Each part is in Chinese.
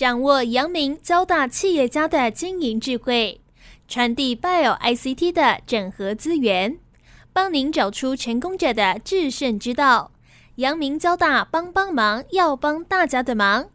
掌握阳明交大企业家的经营智慧，传递 Bio ICT 的整合资源，帮您找出成功者的制胜之道。阳明交大帮帮忙，要帮大家的忙。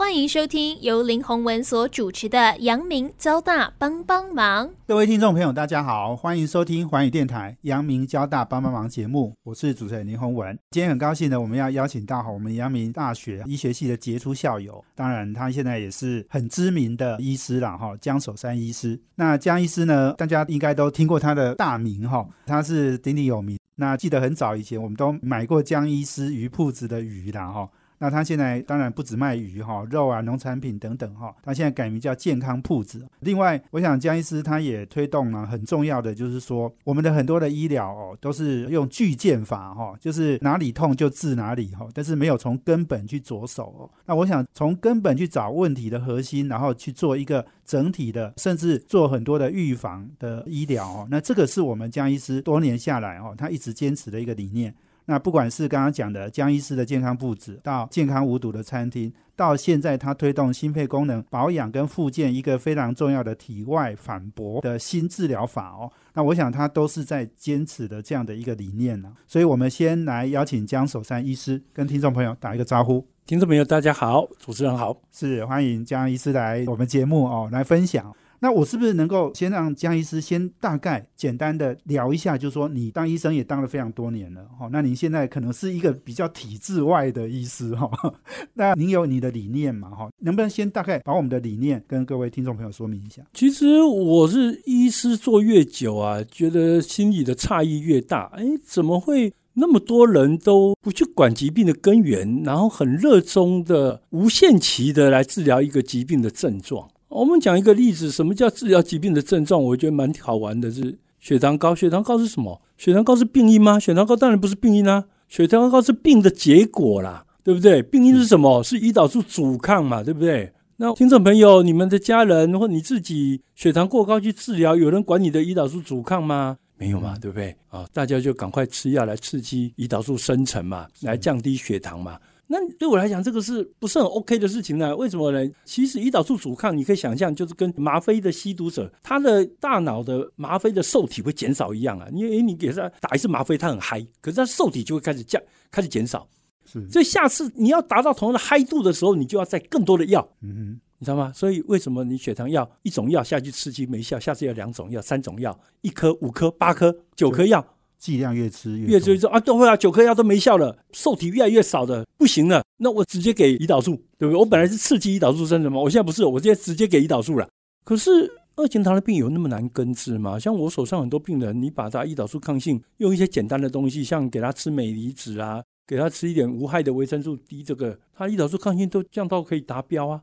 欢迎收听由林宏文所主持的《阳明交大帮帮忙》。各位听众朋友，大家好，欢迎收听环宇电台《阳明交大帮帮忙》节目，我是主持人林宏文。今天很高兴呢，我们要邀请到我们阳明大学医学系的杰出校友，当然他现在也是很知名的医师了哈，江守山医师。那江医师呢，大家应该都听过他的大名哈，他是鼎鼎有名。那记得很早以前，我们都买过江医师鱼铺子的鱼啦哈。那他现在当然不止卖鱼哈，肉啊、农产品等等哈。他现在改名叫健康铺子。另外，我想江医师他也推动了很重要的，就是说我们的很多的医疗哦，都是用巨剑法哈，就是哪里痛就治哪里哈，但是没有从根本去着手哦。那我想从根本去找问题的核心，然后去做一个整体的，甚至做很多的预防的医疗哦。那这个是我们江医师多年下来哦，他一直坚持的一个理念。那不管是刚刚讲的江医师的健康布置，到健康无毒的餐厅，到现在他推动心肺功能保养跟复健一个非常重要的体外反搏的新治疗法哦，那我想他都是在坚持的这样的一个理念呢。所以我们先来邀请江守山医师跟听众朋友打一个招呼。听众朋友大家好，主持人好，是欢迎江医师来我们节目哦来分享。那我是不是能够先让江医师先大概简单的聊一下，就是说你当医生也当了非常多年了，哈，那您现在可能是一个比较体制外的医师，哈，那您有你的理念嘛，哈，能不能先大概把我们的理念跟各位听众朋友说明一下？其实我是医师做越久啊，觉得心里的差异越大，哎，怎么会那么多人都不去管疾病的根源，然后很热衷的无限期的来治疗一个疾病的症状？我们讲一个例子，什么叫治疗疾病的症状？我觉得蛮好玩的，是血糖高。血糖高是什么？血糖高是病因吗？血糖高当然不是病因啊，血糖高是病的结果啦，对不对？病因是什么？是胰岛素阻抗嘛，对不对？那听众朋友，你们的家人或你自己血糖过高去治疗，有人管你的胰岛素阻抗吗？没有嘛，对不对？啊，大家就赶快吃药来刺激胰岛素生成嘛，来降低血糖嘛。那对我来讲，这个是不是很 OK 的事情呢？为什么呢？其实胰岛素阻抗，你可以想象，就是跟吗啡的吸毒者，他的大脑的吗啡的受体会减少一样啊。因为你给他打一次吗啡，他很嗨，可是他受体就会开始降，开始减少。是，所以下次你要达到同样的嗨度的时候，你就要再更多的药。嗯哼，你知道吗？所以为什么你血糖药一种药下去刺激没效，下次要两种药、三种药，一颗、五颗、八颗、九颗药。剂量越吃越越吃越啊，都会啊，九颗药都没效了，受体越来越少的，不行了。那我直接给胰岛素，对不对？我本来是刺激胰岛素生成嘛，我现在不是，我现在直接给胰岛素了。可是二型糖尿病有那么难根治吗？像我手上很多病人，你把他胰岛素抗性用一些简单的东西，像给他吃镁离子啊，给他吃一点无害的维生素 D，这个他胰岛素抗性都降到可以达标啊。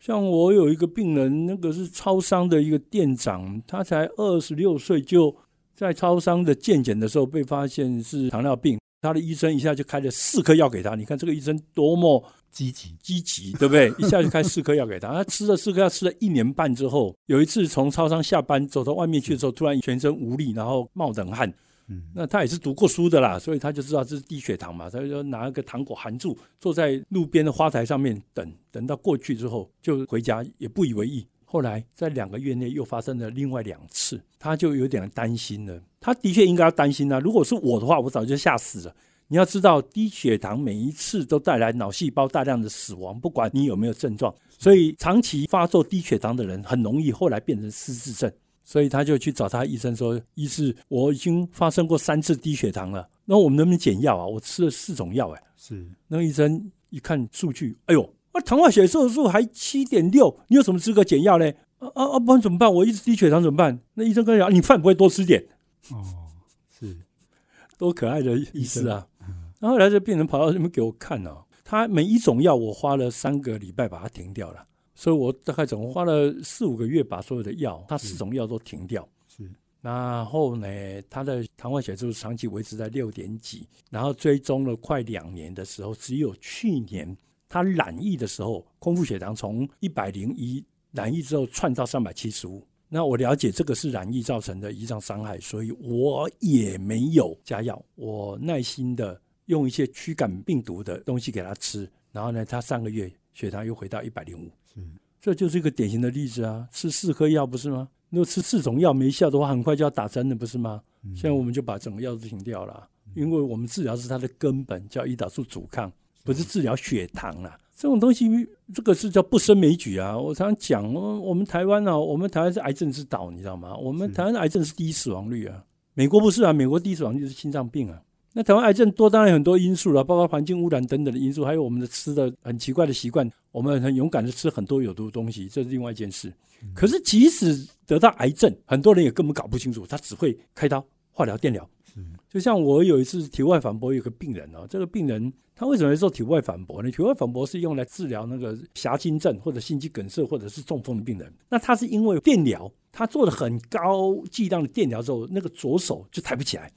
像我有一个病人，那个是超商的一个店长，他才二十六岁就。在超商的健检的时候被发现是糖尿病，他的医生一下就开了四颗药给他。你看这个医生多么积极，积极，对不对？一下就开四颗药给他。他吃了四颗药，吃了一年半之后，有一次从超商下班走到外面去的时候，突然全身无力，然后冒冷汗。嗯，那他也是读过书的啦，所以他就知道这是低血糖嘛。他就拿一个糖果含住，坐在路边的花台上面等，等到过去之后就回家，也不以为意。后来在两个月内又发生了另外两次，他就有点担心了。他的确应该要担心啊！如果是我的话，我早就吓死了。你要知道，低血糖每一次都带来脑细胞大量的死亡，不管你有没有症状。所以长期发作低血糖的人很容易后来变成失智症。所以他就去找他医生说：“医师，我已经发生过三次低血糖了，那我们能不能减药啊？我吃了四种药，哎，是。那个医生一看数据，哎呦！糖化血色素还七点六，你有什么资格减药呢？啊啊啊！不然怎么办？我一直低血糖怎么办？那医生跟你讲，你饭不会多吃点？哦，是，多可爱的医师啊！然后来这病人跑到这边给我看哦，他每一种药我花了三个礼拜把它停掉了，所以我大概总共花了四五个月把所有的药，他四种药都停掉。是，然后呢，他的糖化血色素长期维持在六点几，然后追踪了快两年的时候，只有去年。他染疫的时候，空腹血糖从一百零一染疫之后窜到三百七十五。那我了解这个是染疫造成的胰脏伤害，所以我也没有加药，我耐心的用一些驱赶病毒的东西给他吃。然后呢，他上个月血糖又回到一百零五。这就是一个典型的例子啊！吃四颗药不是吗？如果吃四种药没效的话，很快就要打针了，不是吗？现在我们就把整个药都停掉了，因为我们治疗是它的根本，叫胰岛素阻抗，不是治疗血糖啊。这种东西，这个是叫不胜枚举啊！我常常讲，我们台湾呢，我们台湾是癌症之岛，你知道吗？我们台湾的癌症是第一死亡率啊，美国不是啊，美国第一死亡率是心脏病啊。那台湾癌症多，当然很多因素了，包括环境污染等等的因素，还有我们的吃的很奇怪的习惯。我们很勇敢的吃很多有毒的东西，这是另外一件事。可是即使得到癌症，很多人也根本搞不清楚，他只会开刀、化疗、电疗。就像我有一次体外反搏，有个病人哦，这个病人他为什么要做体外反搏呢？体外反搏是用来治疗那个狭心症或者心肌梗塞或者是中风的病人。那他是因为电疗，他做了很高剂量的电疗之后，那个左手就抬不起来。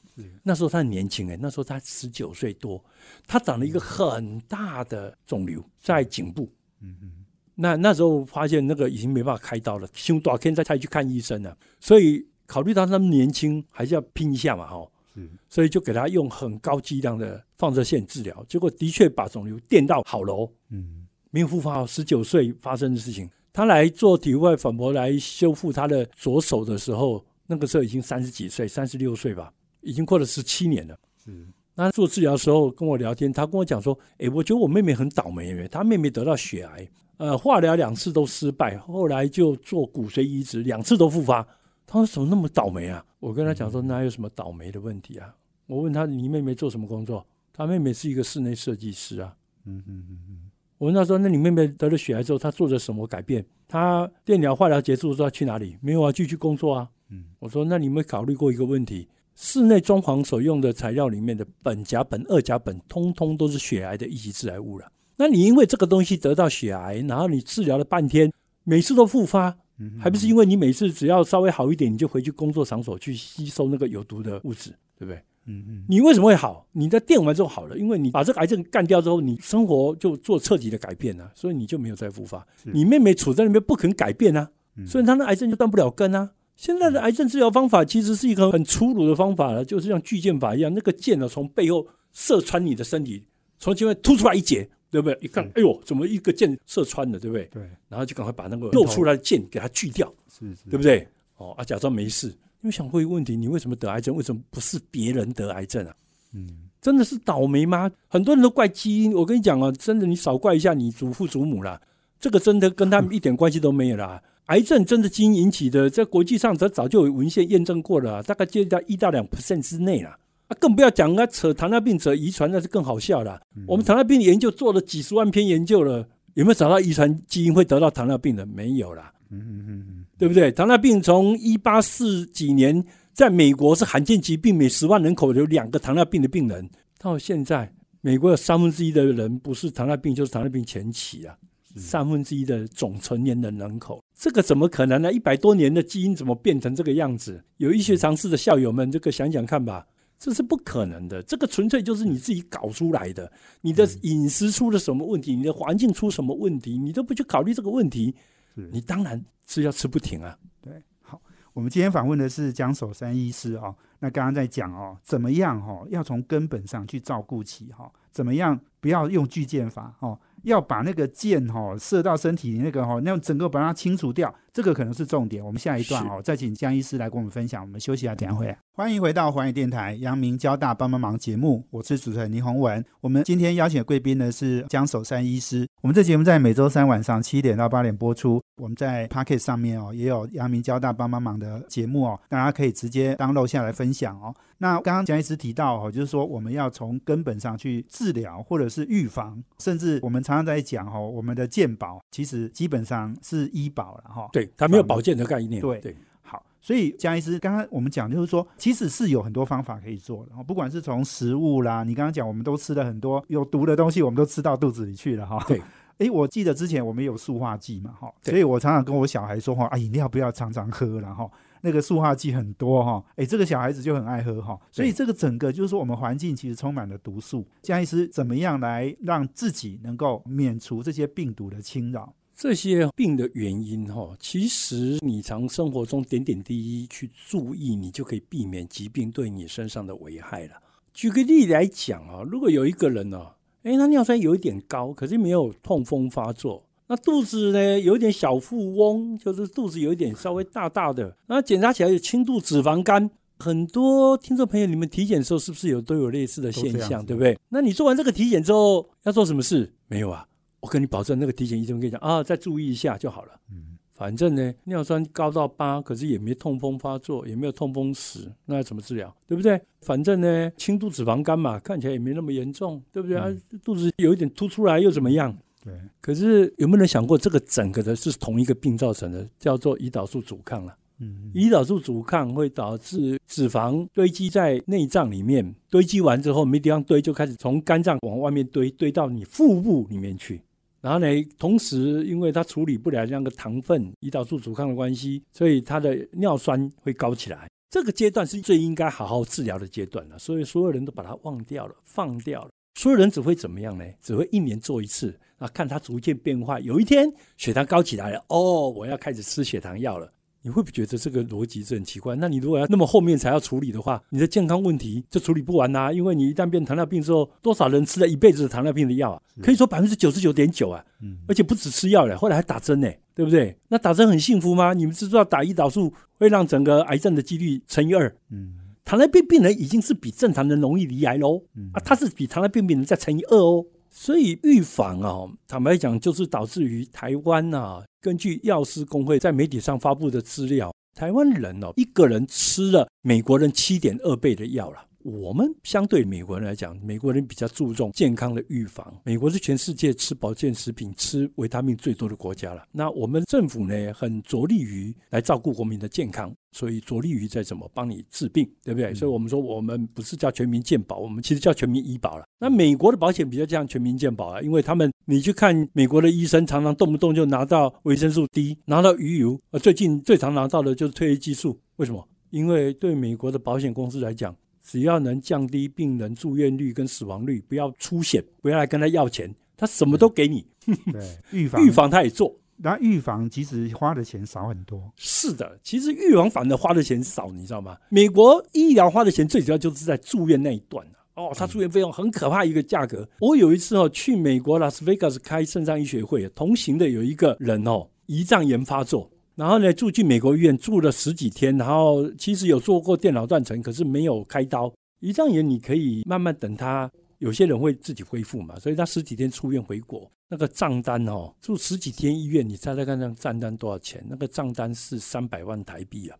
那时候他很年轻哎，那时候他十九岁多，他长了一个很大的肿瘤在颈部。嗯嗯，那那时候发现那个已经没办法开刀了，胸大天再才去看医生了。所以考虑到他们年轻，还是要拼一下嘛哈。嗯，所以就给他用很高剂量的放射线治疗，结果的确把肿瘤电到好楼。嗯，没有复发。十九岁发生的事情，他来做体外反搏来修复他的左手的时候，那个时候已经三十几岁，三十六岁吧。已经过了十七年了。嗯，那做治疗的时候跟我聊天，他跟我讲说：“哎，我觉得我妹妹很倒霉，因为她妹妹得到血癌，呃，化疗两次都失败，后来就做骨髓移植，两次都复发。他说怎么那么倒霉啊？我跟他讲说，哪有什么倒霉的问题啊？我问他，你妹妹做什么工作？他妹妹是一个室内设计师啊。嗯嗯嗯嗯。我问他说，那你妹妹得了血癌之后，她做了什么改变？她电疗化疗结束之后去哪里？没有啊，继续工作啊。嗯，我说那你没考虑过一个问题？室内装潢所用的材料里面的苯甲苯、二甲苯，通通都是血癌的一级致癌物了。那你因为这个东西得到血癌，然后你治疗了半天，每次都复发，还不是因为你每次只要稍微好一点，你就回去工作场所去吸收那个有毒的物质，对不对？嗯嗯。你为什么会好？你在电完之后好了，因为你把这个癌症干掉之后，你生活就做彻底的改变了，所以你就没有再复发。你妹妹处在那边不肯改变啊，所以她的癌症就断不了根啊。现在的癌症治疗方法其实是一个很粗鲁的方法了，就是像巨剑法一样，那个剑呢从背后射穿你的身体，从前面突出来一截，对不对？一看，哎呦，怎么一个箭射穿了，对不对？对。然后就赶快把那个露出来的箭给它锯掉，是是，对不对？哦啊，假装没事。因为想过一个问题，你为什么得癌症？为什么不是别人得癌症啊？嗯，真的是倒霉吗？很多人都怪基因，我跟你讲啊，真的，你少怪一下你祖父祖母啦，这个真的跟他们一点关系都没有啦。癌症真的基因引起的，在国际上则早就有文献验证过了，大概接在一到两 percent 之内了。啊，更不要讲啊，扯糖尿病者遗传那是更好笑了。我们糖尿病研究做了几十万篇研究了，有没有找到遗传基因会得到糖尿病的？没有啦。嗯嗯嗯对不对？糖尿病从一八四几年在美国是罕见疾病，每十万人口有两个糖尿病的病人，到现在美国有三分之一的人不是糖尿病就是糖尿病前期啊。三分之一的总成年人人口，这个怎么可能呢？一百多年的基因怎么变成这个样子？有医学常识的校友们，这个想想看吧，这是不可能的。这个纯粹就是你自己搞出来的。你的饮食出了什么问题？你的环境出什么问题？你都不去考虑这个问题，你当然是要吃不停啊。对，好，我们今天访问的是江守山医师啊。那刚刚在讲哦，怎么样哈，要从根本上去照顾起哈，怎么样不要用巨剑法哦。要把那个剑哈射到身体那个哈，那整个把它清除掉，这个可能是重点。我们下一段哦，再请江医师来跟我们分享。我们休息一下，等下回来。欢迎回到环宇电台阳明交大帮帮忙节目，我是主持人倪宏文。我们今天邀请的贵宾呢是江守山医师。我们这节目在每周三晚上七点到八点播出。我们在 Pocket 上面哦也有阳明交大帮帮忙的节目哦，大家可以直接当录下来分享哦。那刚刚江医师提到哦，就是说我们要从根本上去治疗或者是预防，甚至我们常常在讲哦，我们的健保其实基本上是医保了哈。对，它没有保健的概念。对对，好，所以蒋医师刚刚我们讲就是说，其实是有很多方法可以做的，不管是从食物啦，你刚刚讲我们都吃了很多有毒的东西，我们都吃到肚子里去了哈。对。哎，我记得之前我们有塑化剂嘛，哈，所以我常常跟我小孩说话啊，饮料不要常常喝了哈，那个塑化剂很多哈，哎，这个小孩子就很爱喝哈，所以这个整个就是说我们环境其实充满了毒素。江医师怎么样来让自己能够免除这些病毒的侵扰？这些病的原因哈，其实你从生活中点点滴滴去注意，你就可以避免疾病对你身上的危害了。举个例来讲啊，如果有一个人呢。哎，他尿酸有一点高，可是没有痛风发作。那肚子呢有一点小富翁，就是肚子有一点稍微大大的，那检查起来有轻度脂肪肝。很多听众朋友，你们体检的时候是不是有都有类似的现象，对不对？那你做完这个体检之后要做什么事？没有啊，我跟你保证，那个体检医生跟你讲啊，再注意一下就好了。嗯，反正呢，尿酸高到八，可是也没痛风发作，也没有痛风史，那要怎么治疗？对不对？反正呢，轻度脂肪肝嘛，看起来也没那么严重，对不对啊？肚子有一点凸出来又怎么样？对。可是有没有人想过，这个整个的是同一个病造成的，叫做胰岛素阻抗了。嗯，胰岛素阻抗会导致脂肪堆积在内脏里面，堆积完之后没地方堆，就开始从肝脏往外面堆，堆到你腹部里面去。然后呢，同时因为它处理不了那个糖分，胰岛素阻抗的关系，所以它的尿酸会高起来。这个阶段是最应该好好治疗的阶段了，所以所有人都把它忘掉了，放掉了。所有人只会怎么样呢？只会一年做一次啊，看它逐渐变化。有一天血糖高起来了，哦，我要开始吃血糖药了。你会不会觉得这个逻辑是很奇怪？那你如果要那么后面才要处理的话，你的健康问题就处理不完呐。因为你一旦变糖尿病之后，多少人吃了一辈子的糖尿病的药啊？可以说百分之九十九点九啊，嗯，而且不止吃药了，后来还打针呢，对不对？那打针很幸福吗？你们知道打胰岛素会让整个癌症的几率乘以二，嗯，糖尿病病人已经是比正常人容易离癌喽，啊，他是比糖尿病病人再乘以二哦。所以预防啊，坦白讲，就是导致于台湾啊。根据药师工会在媒体上发布的资料，台湾人哦，一个人吃了美国人七点二倍的药了。我们相对美国人来讲，美国人比较注重健康的预防。美国是全世界吃保健食品、吃维他命最多的国家了。那我们政府呢，很着力于来照顾国民的健康。所以着力于在怎么帮你治病，对不对？所以我们说我们不是叫全民健保，我们其实叫全民医保了。那美国的保险比较像全民健保啊，因为他们你去看美国的医生，常常动不动就拿到维生素 D，拿到鱼油。呃，最近最常拿到的就是褪黑激素。为什么？因为对美国的保险公司来讲，只要能降低病人住院率跟死亡率，不要出险，不要来跟他要钱，他什么都给你。对，预防预防他也做。那预防其实花的钱少很多。是的，其实预防反而花的钱少，你知道吗？美国医疗花的钱最主要就是在住院那一段哦，他住院费用很可怕一个价格。我有一次哦去美国拉斯维加斯开肾脏医学会，同行的有一个人哦胰脏炎发作，然后呢住进美国医院住了十几天，然后其实有做过电脑断层，可是没有开刀。胰脏炎你可以慢慢等他。有些人会自己恢复嘛，所以他十几天出院回国，那个账单哦，住十几天医院，你猜猜看那账单多少钱？那个账单是三百万台币啊！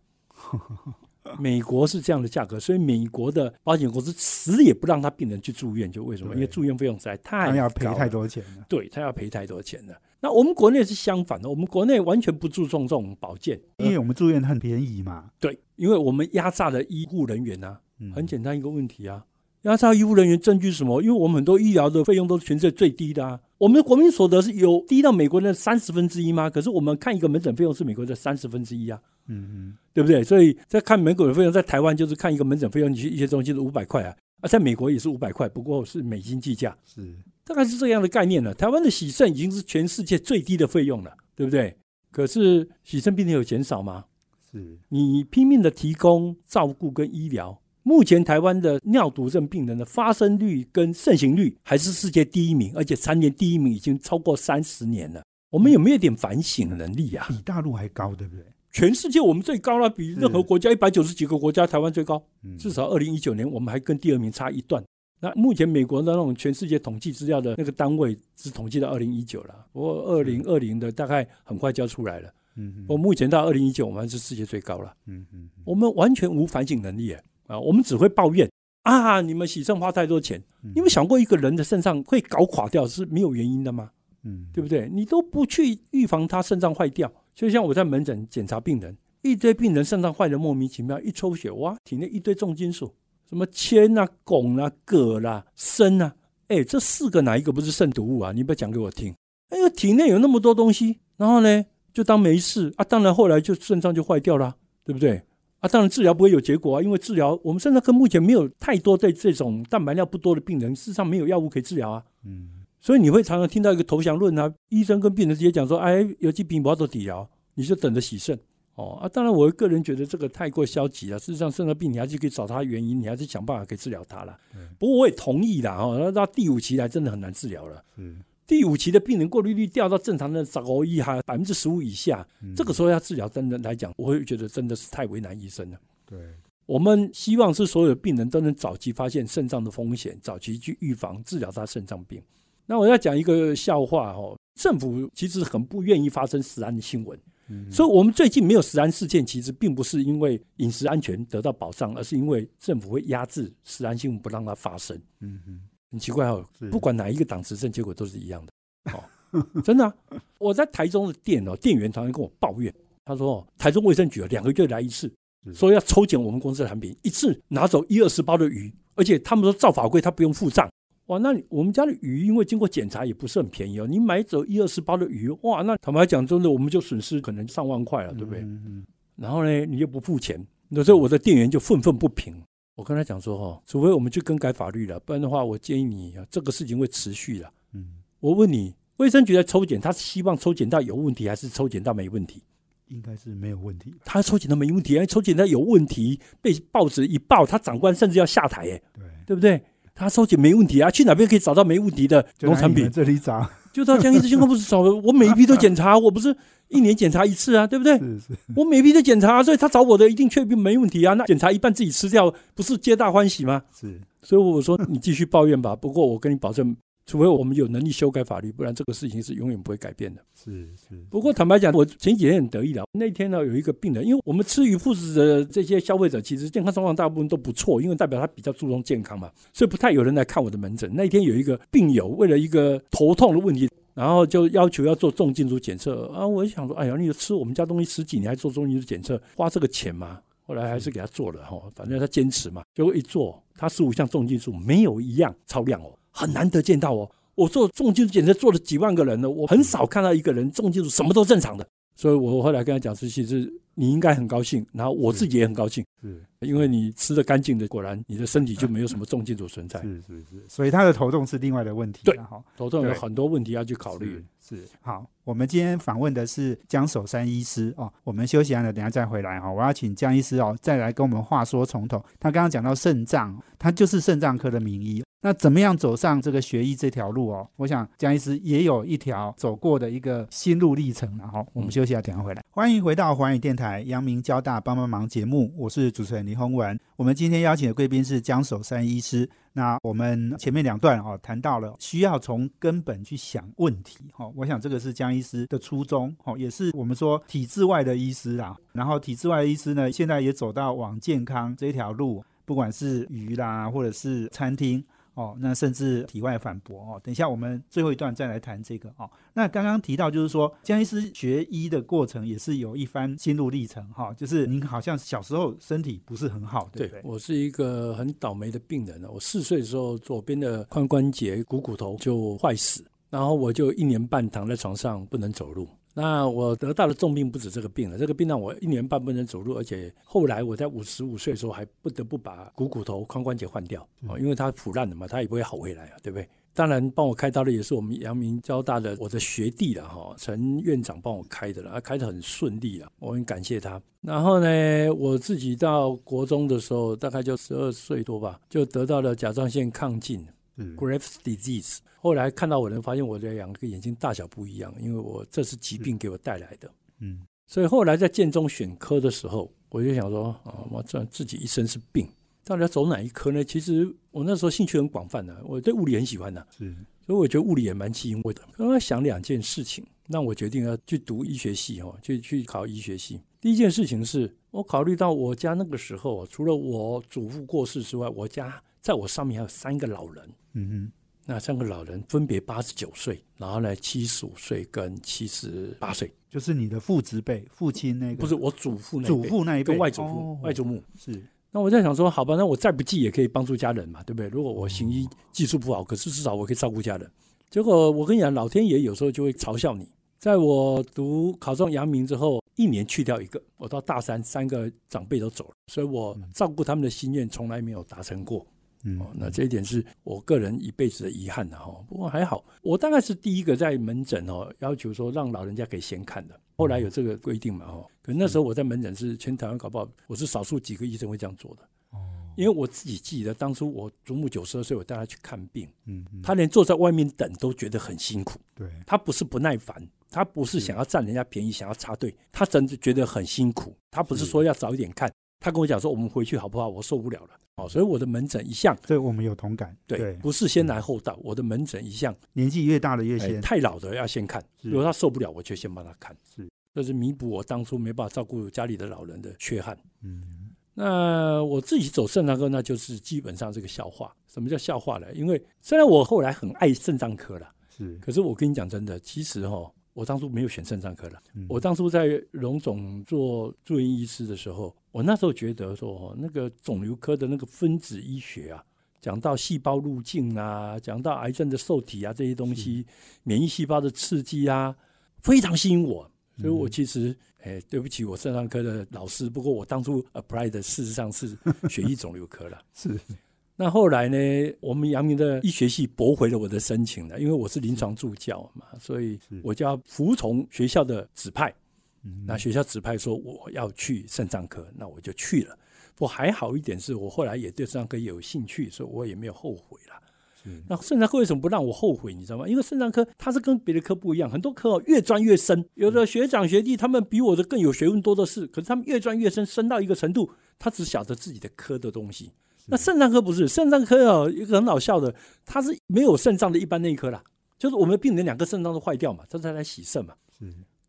美国是这样的价格，所以美国的保险公司死也不让他病人去住院，就为什么？因为住院费用实在太他要赔太多钱了。对他要赔太多钱了。那我们国内是相反的，我们国内完全不注重这种保健，因为我们住院很便宜嘛。对，因为我们压榨了医护人员啊，很简单一个问题啊。压榨医护人员证据是什么？因为我们很多医疗的费用都是全世界最低的啊。我们的国民所得是有低到美国的三十分之一吗？可是我们看一个门诊费用是美国的三十分之一啊。嗯嗯，对不对？所以在看门诊的费用，在台湾就是看一个门诊费用，你去一些中心是五百块啊，啊，在美国也是五百块，不过是美金计价，是大概是这样的概念了。台湾的洗肾已经是全世界最低的费用了，对不对？可是洗肾病人有减少吗？是你拼命的提供照顾跟医疗。目前台湾的尿毒症病人的发生率跟盛行率还是世界第一名，而且蝉联第一名已经超过三十年了。我们有没有点反省的能力啊？比大陆还高，对不对？全世界我们最高了，比任何国家一百九十几个国家，台湾最高。至少二零一九年我们还跟第二名差一段。那目前美国的那种全世界统计资料的那个单位只统计到二零一九了，不过二零二零的大概很快就要出来了。嗯，我目前到二零一九，我们是世界最高了。嗯嗯，我们完全无反省能力。啊，我们只会抱怨啊！你们洗肾花太多钱，你们想过一个人的肾脏会搞垮掉是没有原因的吗？嗯，对不对？你都不去预防他肾脏坏掉，就像我在门诊检查病人，一堆病人肾脏坏的莫名其妙，一抽血哇，体内一堆重金属，什么铅啊、汞啊、铬啦、砷啊，哎，这四个哪一个不是肾毒物啊？你不要讲给我听。哎呦，体内有那么多东西，然后呢，就当没事啊。当然后来就肾脏就坏掉了，对不对？啊，当然治疗不会有结果啊，因为治疗我们肾脏科目前没有太多对这种蛋白尿不多的病人，事实上没有药物可以治疗啊。嗯，所以你会常常听到一个投降论啊，医生跟病人直接讲说，哎，有疾病不要做治疗，你就等着洗肾。哦啊，当然我个人觉得这个太过消极了。事实上，肾脏病你还是可以找它原因，你还是想办法可以治疗它了。不过我也同意啦，哦，那到第五期来真的很难治疗了。嗯。第五期的病人过滤率掉到正常的十五以下，百分之十五以下，嗯这个时候要治疗，真的来讲，我会觉得真的是太为难医生了。对，我们希望是所有病人都能早期发现肾脏的风险，早期去预防治疗他肾脏病。那我要讲一个笑话哦，政府其实很不愿意发生死案的新闻，嗯所以我们最近没有食安事件，其实并不是因为饮食安全得到保障，而是因为政府会压制食安新闻，不让它发生。嗯嗯，很奇怪哦，不管哪一个党执政，结果都是一样的。哦，真的啊、我在台中的店哦，店员常常跟我抱怨，他说哦，台中卫生局哦两个月来一次，说要抽检我们公司的产品，一次拿走一二十包的鱼，而且他们说照法规他不用付账。哇，那我们家的鱼因为经过检查也不是很便宜哦，你买走一二十包的鱼，哇，那坦白讲，真的我们就损失可能上万块了，对不对？嗯嗯然后呢，你又不付钱，那时候我的店员就愤愤不平。我跟他讲说，哦，除非我们去更改法律了，不然的话，我建议你啊，这个事情会持续的。嗯，我问你，卫生局在抽检，他是希望抽检到有问题，还是抽检到没问题？应该是没有问题。他抽检到没问题，哎，抽检到有问题，被报纸一报，他长官甚至要下台，哎，对，对不对？他收检没问题啊，去哪边可以找到没问题的农产品？这里找，就到江医师健康部找的，我每一批都检查，我不是一年检查一次啊，对不对？是是，我每一批都检查，所以他找我的一定确定没问题啊。那检查一半自己吃掉，不是皆大欢喜吗？是，所以我说你继续抱怨吧。不过我跟你保证，除非我们有能力修改法律，不然这个事情是永远不会改变的。是是，不过坦白讲，我前几天很得意的。那天呢，有一个病人，因为我们吃鱼副食的这些消费者，其实健康状况大部分都不错，因为代表他比较注重健康嘛，所以不太有人来看我的门诊。那天有一个病友为了一个头痛的问题，然后就要求要做重金属检测啊。我就想说，哎呀，你吃我们家东西十几年还做重金属检测，花这个钱吗？后来还是给他做了哈，反正他坚持嘛。结果一做，他十五项重金属没有一样超量哦，很难得见到哦。我做重金属检测做了几万个人了，我很少看到一个人重金属什么都正常的。所以我后来跟他讲说，其实你应该很高兴，然后我自己也很高兴，是因为你吃的干净的，果然你的身体就没有什么重金属存在。是是是，所以他的头痛是另外的问题对。头痛有很多问题要去考虑。是是好，我们今天访问的是江守山医师哦。我们休息完了，等下再回来哈、我要请江医师哦，再来跟我们话说从头。他刚刚讲到肾脏，他就是肾脏科的名医。那怎么样走上这个学医这条路哦？我想江医师也有一条走过的一个心路历程然后、我们休息一下，等下回来。欢迎回到环宇电台阳明交大帮帮忙节目，我是主持人林宏文。我们今天邀请的贵宾是江守山医师。那我们前面两段哦谈到了需要从根本去想问题哈、哦，我想这个是江医师的初衷哦，也是我们说体制外的医师啦。然后体制外的医师呢，现在也走到往健康这条路，不管是鱼啦，或者是餐厅。哦，那甚至体外反驳哦。等一下，我们最后一段再来谈这个哦。那刚刚提到就是说，江医师学医的过程也是有一番心路历程哈、就是您好像小时候身体不是很好，对不对？我是一个很倒霉的病人我四岁的时候，左边的髋关节股骨头就坏死，然后我就一年半躺在床上不能走路。那我得到的重病不止这个病了，这个病让我一年半不能走路，而且后来我在五十五岁的时候还不得不把股骨头髋关节换掉哦，因为它腐烂了嘛，它也不会好回来啊，对不对？当然，帮我开刀的也是我们阳明交大的我的学弟了哈，陈院长帮我开的了，他开得很顺利了，我很感谢他。然后呢，我自己到国中的时候，大概就十二岁多吧，就得到了甲状腺亢进嗯 （Graves' disease）。后来看到我的人发现我的两个眼睛大小不一样，因为我这是疾病给我带来的。嗯，所以后来在建中选科的时候，我就想说啊，我这自己一身是病，到底要走哪一科呢？其实我那时候兴趣很广泛的，我对物理很喜欢的，是所以我觉得物理也蛮吸引我的。刚刚想两件事情，让我决定要去读医学系哦，去去考医学系。第一件事情是我考虑到我家那个时候，除了我祖父过世之外，我家在我上面还有三个老人。嗯哼，那三个老人分别八十九岁，然后呢七十五岁跟七十八岁，就是你的父执辈，父亲那个不是我祖父祖父那一辈，跟外祖父、哦外祖母。是那我在想说，好吧，那我再不济也可以帮助家人嘛，对不对？如果我行医技术不好，可是至少我可以照顾家人。结果我跟你讲，老天爷有时候就会嘲笑你。在我读考上阳明之后，一年去掉一个，我到大三，三个长辈都走了，所以我照顾他们的心愿从来没有达成过。嗯哦，那这一点是我个人一辈子的遗憾的哈。不过还好，我大概是第一个在门诊哦要求说让老人家可以先看的。后来有这个规定嘛哦，可那时候我在门诊是全台湾搞不好我是少数几个医生会这样做的。哦因为我自己记得当初我祖母九十二岁，我带她去看病，嗯，嗯她连坐在外面等都觉得很辛苦。对，她不是不耐烦，她不是想要占人家便宜，想要插队，她真的觉得很辛苦。她不是是说要早一点看，她跟我讲说我们回去好不好？我受不了了。哦，所以我的门诊一向这我们有同感。对，不是先来后到，我的门诊一向年纪越大的越哎先。太老的要先看，如果他受不了，我就先帮他看。是，这是弥补我当初没办法照顾家里的老人的缺憾。嗯，那我自己走肾脏科，那就是基本上是个笑话。什么叫笑话呢？因为虽然我后来很爱肾脏科了，是，可是我跟你讲真的，其实哈、我当初没有选肾脏科了。嗯我当初在荣总做住院医师的时候，我那时候觉得说，哦那个肿瘤科的那个分子医学啊，讲到细胞路径啊，讲到癌症的受体啊这些东西，免疫细胞的刺激啊，非常吸引我。所以我其实，哎、对不起，我肾脏科的老师，不过我当初 apply 的事实上是血液肿瘤科了。是，那后来呢，我们阳明的医学系驳回了我的申请了，因为我是临床助教嘛，所以我就要服从学校的指派。嗯那学校指派说我要去肾脏科，那我就去了。我还好一点是我后来也对肾脏科也有兴趣，所以我也没有后悔了。那肾脏科为什么不让我后悔？你知道吗？因为肾脏科它是跟别的科不一样，很多科哦越钻越深，有的学长学弟他们比我的更有学问多的是，可是他们越钻越深，深到一个程度，他只晓得自己的科的东西。那肾脏科不是，肾脏科哦，一个很好笑的，它是没有肾脏的一般内科啦，就是我们病人两个肾脏都坏掉嘛，他才来洗肾嘛。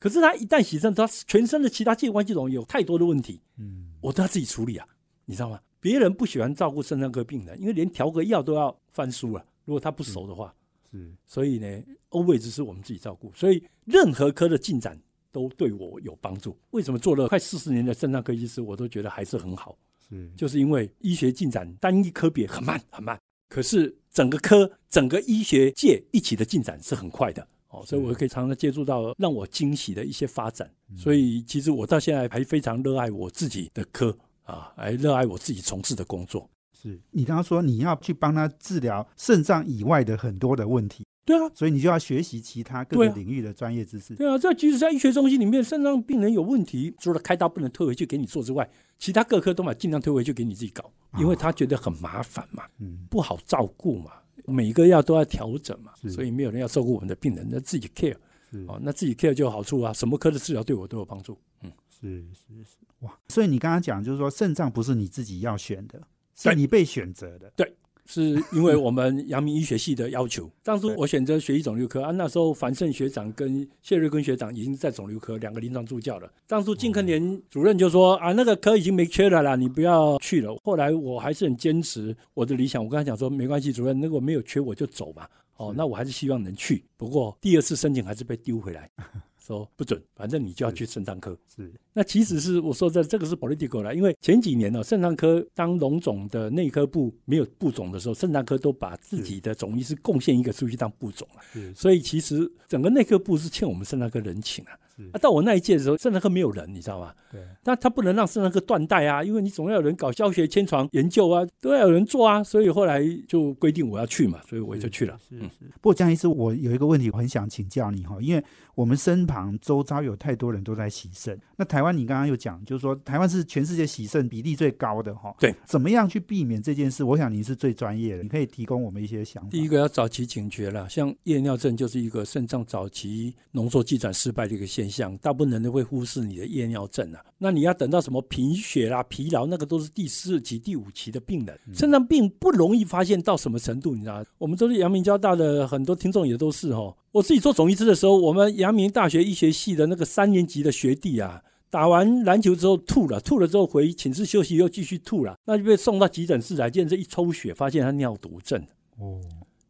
是，可是他一旦洗肾，他全身的其他器官系统有太多的问题，嗯，我都要自己处理啊，你知道吗？别人不喜欢照顾肾脏科病人，因为连调个药都要翻书啊。如果他不熟的话，是，所以呢，always 是我们自己照顾，所以任何科的进展都对我有帮助。为什么做了快四十年的肾脏科医师，我都觉得还是很好？是，就是因为医学进展单一科别很慢很慢，可是整个科整个医学界一起的进展是很快的哦，所以我可以常常接触到让我惊喜的一些发展。所以其实我到现在还非常热爱我自己的科啊，还热爱我自己从事的工作。是你刚刚说你要去帮他治疗肾脏以外的很多的问题，对啊，所以你就要学习其他各个领域的专业知识。对啊，这即使在医学中心里面，肾脏病人有问题，除了开刀不能推回去给你做之外，其他各科都把尽量推回去给你自己搞，因为他觉得很麻烦嘛。嗯，不好照顾嘛，每一个药都要调整嘛，所以没有人要照顾我们的病人，那自己 care 哦，那自己 care 就有好处啊，什么科的治疗对我都有帮助。嗯，是是是，哇！所以你刚刚讲就是说肾脏不是你自己要选的，是你被选择的。是因为我们阳明医学系的要求，当初我选择学医肿瘤科啊，那时候樊胜学长跟谢瑞坤学长已经在肿瘤科两个临床助教了。当初靳坑年主任就说啊，那个科已经没缺了啦，你不要去了。后来我还是很坚持我的理想，我跟他讲说没关系，主任，如果没有缺我就走嘛。哦，那我还是希望能去，不过第二次申请还是被丢回来，说不准，反正你就要去肾脏科。是那其实是我说的，这个是 political 啦，因为前几年呢、肾脏科当龙总的内科部没有部总的时候，肾脏科都把自己的总医师贡献一个出去当部总了，所以其实整个内科部是欠我们肾脏科人情啊。是啊，到我那一届的时候，肾脏科没有人，你知道吗？对，但他不能让肾脏科断代啊，因为你总要有人搞教学、牵床研究啊，都要有人做啊，所以后来就规定我要去嘛，所以我就去了。嗯，是是。不过江医师，我有一个问题，我很想请教你哈，因为我们身旁周遭有太多人都在洗肾。那台湾，你刚刚又讲，就是说台湾是全世界洗肾比例最高的哈。对，怎么样去避免这件事？我想你是最专业的，你可以提供我们一些想法。第一个要早期警觉了，像夜尿症就是一个肾脏早期浓缩积转失败的一个现象，大部分人都会忽视你的夜尿症啊。那你要等到什么贫血啦、疲劳，那个都是第四期、第五期的病人。肾脏病不容易发现到什么程度，你知道？我们都是阳明交大的很多听众也都是哦。我自己做总医师的时候，我们阳明大学医学系的那个三年级的学弟啊，打完篮球之后吐了，吐了之后回寝室休息又继续吐了，那就被送到急诊室来，见这一抽血发现他尿毒症。哦，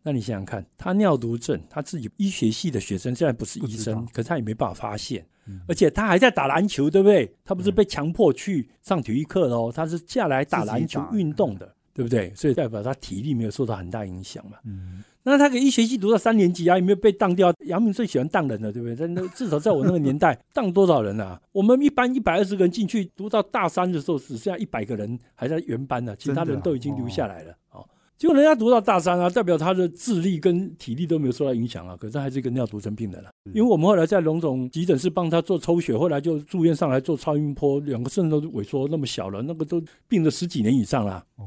那你想想看，他尿毒症，他自己医学系的学生，虽然不是医生，可是他也没办法发现，嗯而且他还在打篮球，对不对？他不是被强迫去上体育课的哦，他是下来打篮球运动的，对不对？所以代表他体力没有受到很大影响嘛。嗯，那他给医学系读到三年级啊，有没有被当掉？杨明最喜欢当人了，对不对？在那至少在我那个年代，当多少人啊？我们一般一百二十个人进去，读到大三的时候，只剩下一百个人还在原班呢，其他人都已经留下来了。哦，结果人家读到大三啊，代表他的智力跟体力都没有受到影响啊，可是他还是一个尿毒症病人啊。嗯因为我们后来在龙总急诊室帮他做抽血，后来就住院上来做超音波，两个肾都萎缩那么小了，那个都病了十几年以上了。哦，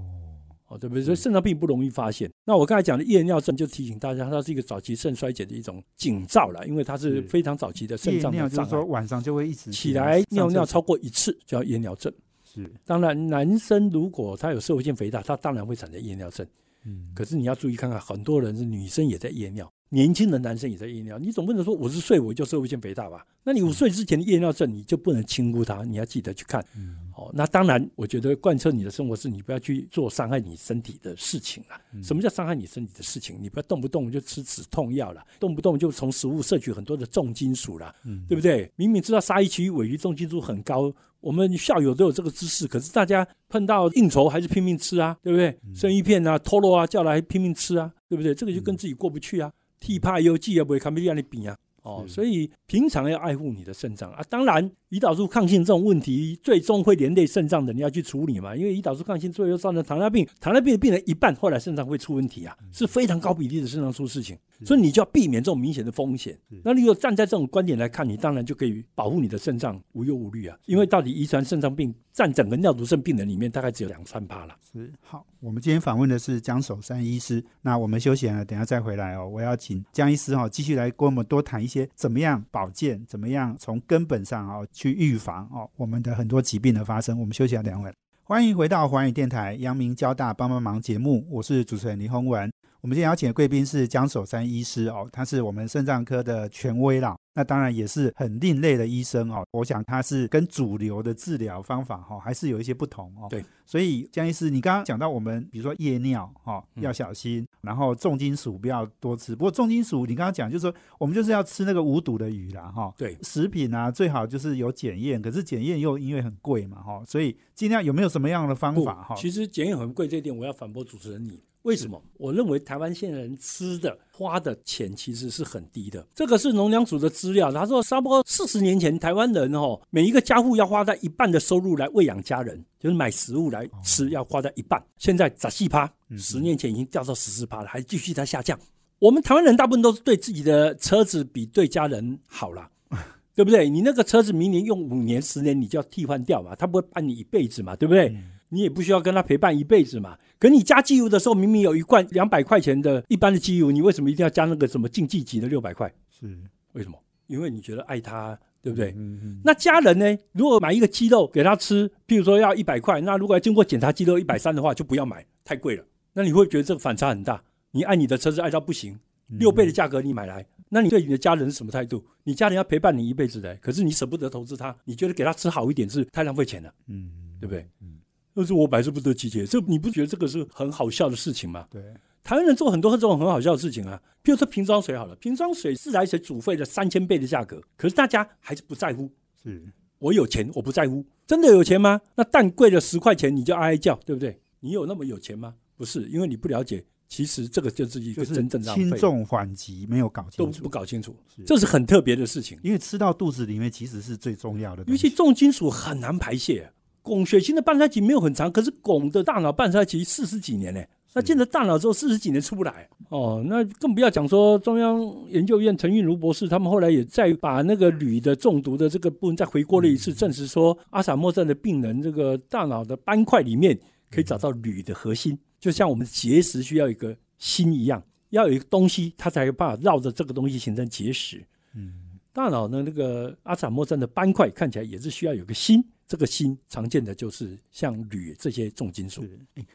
哦，对不对？所以肾脏病不容易发现。那我刚才讲的夜尿症，就提醒大家，它是一个早期肾衰竭的一种警兆了，因为它是是非常早期的肾脏的障碍。就是说晚上就会一直起来尿尿超过过一次叫夜尿症。是当然，男生如果他有社会性肥大，他当然会产生夜尿症。嗯。可是你要注意看看，很多人是女生也在夜尿，年轻的男生也在夜尿。你总不能说五十岁我就社会性肥大吧？那你五岁之前的夜尿症，你就不能轻忽它，你要记得去看。嗯哦，那当然，我觉得贯彻你的生活是，你不要去做伤害你身体的事情啦。嗯什么叫伤害你身体的事情？你不要动不动就吃止痛药了，动不动就从食物摄取很多的重金属了，嗯对不对？明明知道鲨鱼、旗鱼、尾鱼重金属很高，我们校友都有这个知识，可是大家碰到应酬还是拼命吃啊，对不对？生鱼片啊、拖肉啊叫来拼命吃啊，对不对？这个就跟自己过不去啊，替怕忧记啊，不会看不见你病啊。哦，所以平常要爱护你的肾脏啊。当然，胰岛素抗性这种问题，最终会连累肾脏的，你要去处理嘛。因为胰岛素抗性最后造成糖尿病，糖尿病的病人一半后来肾脏会出问题啊，是非常高比例的肾脏出事情。所以你就要避免这种明显的风险。那你如果站在这种观点来看，你当然就可以保护你的肾脏无忧无虑啊。因为到底遗传肾脏病占整个尿毒症病人里面大概只有两三趴了。是好，我们今天访问的是江守山医师。那我们休息了，等下再回来哦。我要请江医师哈、哦、继续来跟我们多谈一些怎么样保健，怎么样从根本上哦去预防哦我们的很多疾病的发生。我们休息了，两位。欢迎回到环宇电台阳明交大帮帮忙节目，我是主持人林宏文。我们今天邀请的贵宾是江守山医师哦，他是我们肾脏科的权威啦。那当然也是很另类的医生哦。我想他是跟主流的治疗方法哈、哦，还是有一些不同哦。对，所以江医师，你刚刚讲到我们比如说夜尿哈、哦、嗯要小心，然后重金属不要多吃。不过重金属你刚刚讲就是说我们就是要吃那个无毒的鱼啦哈、哦。对，食品啊最好就是有检验，可是检验又因为很贵嘛哈、哦，所以尽量有没有什么样的方法哈？其实检验很贵这一点，我要反驳主持人你。为什么？我认为台湾现在人吃的花的钱其实是很低的。这个是农粮署的资料，他说差不多四十年前，台湾人哦，每一个家户要花在一半的收入来喂养家人，就是买食物来吃，要花在一半。现在十四趴，十年前已经掉到十四趴了，还继续在下降。我们台湾人大部分都是对自己的车子比对家人好啦。对不对？你那个车子明年用五年、十年，你就要替换掉嘛，他不会伴你一辈子嘛，对不对？嗯你也不需要跟他陪伴一辈子嘛。可你加机油的时候，明明有一罐两百块钱的一般的机油，你为什么一定要加那个什么竞技级的六百块？是，为什么？因为你觉得爱他，对不对？嗯嗯，那家人呢？如果买一个鸡肉给他吃，譬如说要一百块，那如果要经过检查鸡肉一百三的话，就不要买，太贵了。那你会觉得这个反差很大。你爱你的车子爱到不行，嗯六倍的价格你买来，那你对你的家人是什么态度？你家人要陪伴你一辈子的，可是你舍不得投资他，你觉得给他吃好一点是太浪费钱了，嗯，对不对？嗯，那是我百思不得其解，这你不觉得这个是很好笑的事情吗？对，台湾人做很多这种很好笑的事情啊，譬如说瓶装水好了，瓶装水自来水煮沸的三千倍的价格，可是大家还是不在乎。是，我有钱，我不在乎。真的有钱吗？那蛋贵了十块钱，你就哀哀叫，对不对？你有那么有钱吗？不是，因为你不了解，其实这个就是一个真正浪费，轻重缓急没有搞清楚，不搞清楚是，这是很特别的事情。因为吃到肚子里面其实是最重要的东尤西，其重金属很难排泄，汞血清的半衰期没有很长，可是汞的大脑半衰期四十几年呢。那进了大脑之后，四十几年出不来哦，那更不要讲说中央研究院陈韵如博士，他们后来也再把那个铝的中毒的这个部分再回过了一次，证实说阿萨莫症的病人这个大脑的斑块里面可以找到铝的核心，就像我们结石需要一个心一样，要有一个东西，它才有办法绕着这个东西形成结石。嗯，大脑呢，那个阿萨莫症的斑块看起来也是需要有个锌，这个锌常见的就是像铝这些重金属。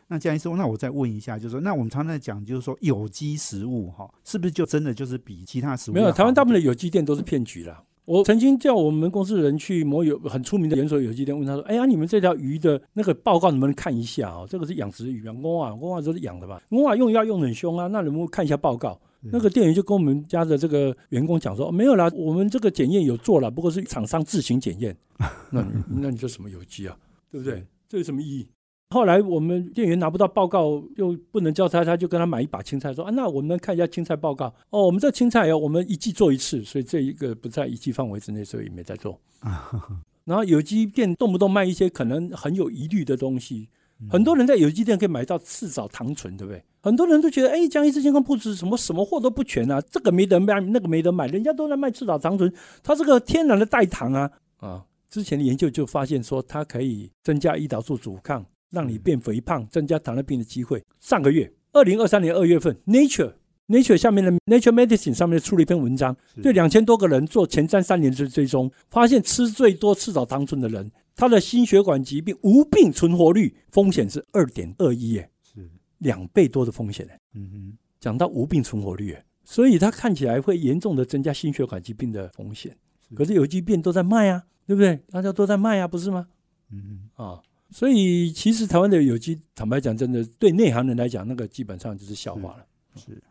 那江医生，那我再问一下，就是说，那我们常常在讲，就是说有机食物哈，是不是就真的就是比其他食物没有，台湾大部分的有机店都是骗局啦。我曾经叫我们公司的人去某有很出名的连锁有机店，问他说：“哎呀，你们这条鱼的那个报告能不能看一下哦？这个是养殖鱼啊，公啊，公啊都是养的吧？公啊用药用得很凶啊，那能不能看一下报告？”嗯那个店员就跟我们家的这个员工讲说：“哦没有啦，我们这个检验有做了，不过是厂商自行检验。那你那你说什么有机啊？对不对？这有什么意义？后来我们店员拿不到报告，又不能交差，他就跟他买一把青菜，说啊，那我们看一下青菜报告。哦，我们这青菜哦，我们一季做一次，所以这一个不在一季范围之内，所以也没在做。然后有机店动不动卖一些可能很有疑虑的东西，很多人在有机店可以买到赤藻糖醇，对不对？很多人都觉得，哎，江医师健康铺子什么什么货都不全啊，这个没得卖，那个没得买，人家都在卖赤藻糖醇，它是个天然的代糖啊啊！之前的研究就发现说，它可以增加胰岛素阻抗，让你变肥胖，增加糖尿病的机会。上个月，二零二三年二月份，《Nature》Nature 下面的《Nature Medicine》上面出了一篇文章，对两千多个人做前瞻三年的追踪，发现吃最多赤藻糖醇的人，他的心血管疾病无病存活率风险是二点二一，耶，是两倍多的风险，嗯哼，讲到无病存活率，所以它看起来会严重的增加心血管疾病的风险。可是有机变都在卖啊，对不对？大家都在卖啊，不是吗？嗯啊，所以其实台湾的有机，坦白讲，真的对内行人来讲，那个基本上就是笑话了。是。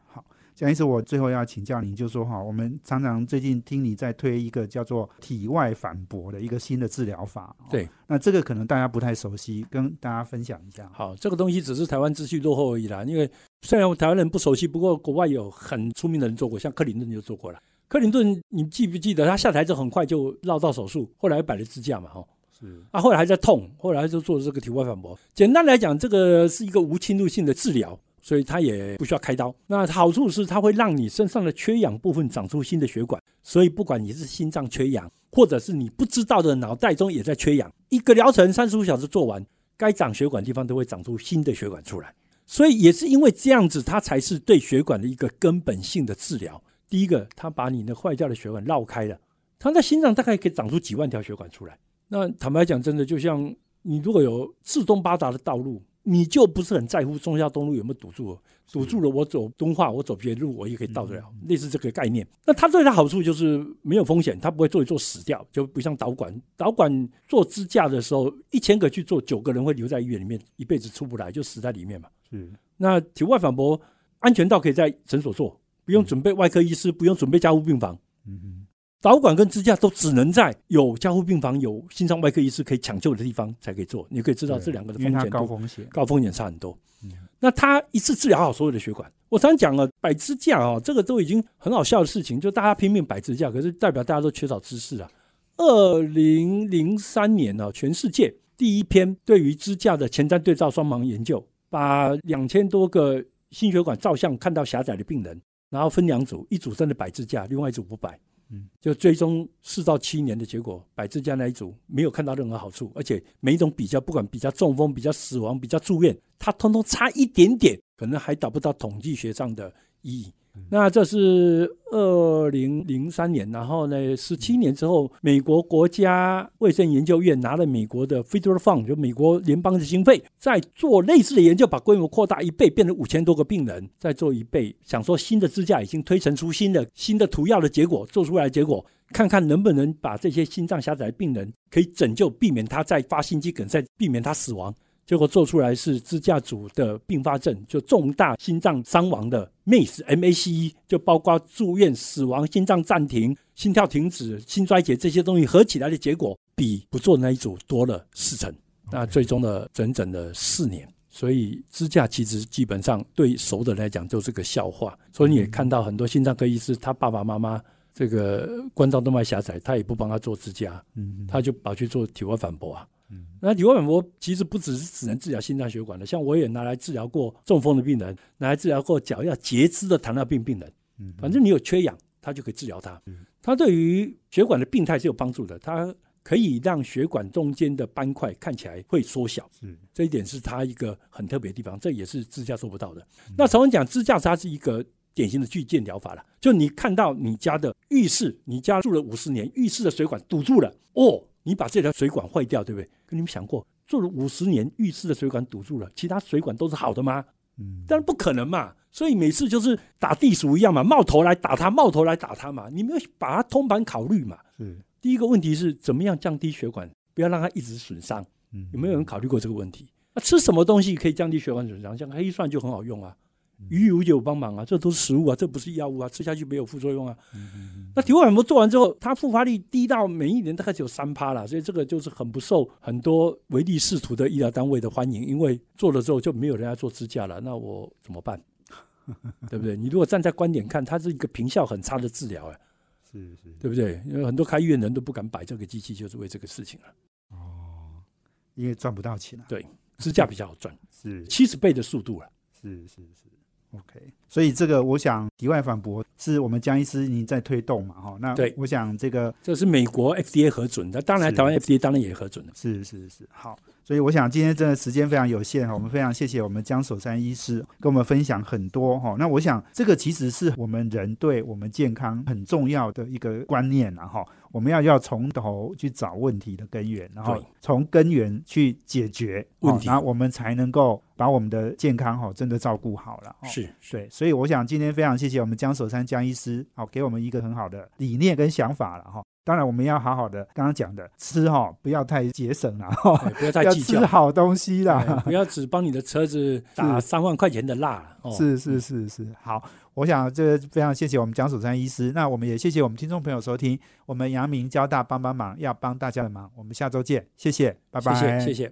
蒋医师，我最后要请教您，就说哈，我们常常最近听你在推一个叫做体外反驳的一个新的治疗法。对，那这个可能大家不太熟悉，跟大家分享一下。好，这个东西只是台湾资讯落后而已啦。因为虽然台湾人不熟悉，不过国外有很出名的人做过，像克林顿就做过了。克林顿，你记不记得他下台之后很快就绕道手术，后来摆了支架嘛，哈。是。啊，后来还在痛，后来就做这个体外反驳。简单来讲，这个是一个无侵入性的治疗。所以它也不需要开刀。那好处是它会让你身上的缺氧部分长出新的血管。所以不管你是心脏缺氧，或者是你不知道的脑袋中也在缺氧，一个疗程三十五小时做完，该长血管地方都会长出新的血管出来。所以也是因为这样子，它才是对血管的一个根本性的治疗。第一个，它把你的坏掉的血管绕开了，它在心脏大概可以长出几万条血管出来。那坦白讲，真的就像你如果有四通八达的道路。你就不是很在乎中孝东路有没有堵住？堵住了，我走东化，我走别的路，我也可以到得了。类似这个概念。那它最大好处就是没有风险，它不会做一做死掉，就不像导管。导管做支架的时候，一千个去做，九个人会留在医院里面，一辈子出不来，就死在里面嘛。是。那体外反驳安全到可以在诊所做，不用准备外科医师，不用准备加护病房。嗯哼。导管跟支架都只能在有加护病房、有心脏外科医师可以抢救的地方才可以做。你可以知道这两个的风险高风险高风险差很多。那他一次治疗好所有的血管。我常讲了，摆支架啊，这个都已经很好笑的事情，就大家拼命摆支架，可是代表大家都缺少知识啊。二零零三年呢，全世界第一篇对于支架的前瞻对照双盲研究，把两千多个心血管照相看到狭窄的病人，然后分两组，一组真的摆支架，另外一组不摆。嗯，就最终四到七年的结果，百支架那一组没有看到任何好处，而且每一种比较，不管比较中风、比较死亡、比较住院，它通通差一点点，可能还达不到统计学上的意义。那这是二零零三年，然后呢，十七年之后，美国国家卫生研究院拿了美国的 Federal Fund，就美国联邦的经费，在做类似的研究，把规模扩大一倍，变成五千多个病人，再做一倍，想说新的支架已经推陈出新的新的涂药的结果，做出来结果，看看能不能把这些心脏狭窄的病人可以拯救，避免他再发心肌梗塞，避免他死亡。结果做出来是支架组的并发症，就重大心脏伤亡的 MACE，就包括住院、死亡、心脏暂停、心跳停止、心衰竭这些东西合起来的结果，比不做那一组多了四成。那最终的整整的四年，所以支架其实基本上对熟的来讲就是个笑话。所以你也看到很多心脏科医师，他爸爸妈妈这个冠状动脉狭窄，他也不帮他做支架，嗯，他就跑去做体外反搏啊。那体外反搏其实不只是只能治疗心脏血管的，像我也拿来治疗过中风的病人，拿来治疗过脚要截肢的糖尿病病人。嗯，反正你有缺氧，他就可以治疗他。嗯，它对于血管的病态是有帮助的，它可以让血管中间的斑块看起来会缩小。嗯，这一点是他一个很特别的地方，这也是支架做不到的。那常常讲支架，它是一个典型的巨舰疗法了。就你看到你家的浴室，你家住了五十年，浴室的水管堵住了，哦。你把这条水管坏掉，对不对？跟你们想过，住了五十年浴室的水管堵住了，其他水管都是好的吗？嗯，当然不可能嘛。所以每次就是打地鼠一样嘛，冒头来打它，冒头来打它嘛。你没有把它通盘考虑嘛？是。第一个问题是怎么样降低血管，不要让它一直损伤。嗯，有没有人考虑过这个问题？那吃什么东西可以降低血管损伤？像黑蒜就很好用啊。鱼油有帮忙啊，这都是食物啊，这不是药物啊，吃下去没有副作用啊。那体外反搏做完之后，它复发率低到每一年大概只有三趴了，所以这个就是很不受很多唯利是图的医疗单位的欢迎，因为做了之后就没有人要做支架了，那我怎么办？对不对？你如果站在观点看，它是一个平效很差的治疗，哎，是是，对不对？因为很多开医院人都不敢摆这个机器，就是为这个事情了。哦，因为赚不到钱了。对，支架比较好赚，是七十倍的速度了。是是是。OK，所以这个我想题外反驳，是我们江医师您在推动嘛，哈，那对我想这个这是美国 FDA 核准的，当然是台湾 FDA 当然也核准了。是是是好，所以我想今天真的时间非常有限哈，我们非常谢谢我们江守山医师跟我们分享很多哈。那我想这个其实是我们人对我们健康很重要的一个观念啊哈。我们要要从头去找问题的根源，然后从根源去解决问题。然后我们才能够把我们的健康哈真的照顾好了。哦。是，对，所以我想今天非常谢谢我们江守山江医师，好、给我们一个很好的理念跟想法了哈、当然，我们要好好的，刚刚讲的吃哈、不要太节省了哈、哎不要太计较。吃，好东西啦。哎不要只帮你的车子打三万块钱的蜡。哦，是是是是，好，我想这非常谢谢我们蒋守山医师，那我们也谢谢我们听众朋友收听，我们阳明交大帮帮忙，要帮大家的忙，我们下周见，谢谢，拜拜，谢谢谢谢。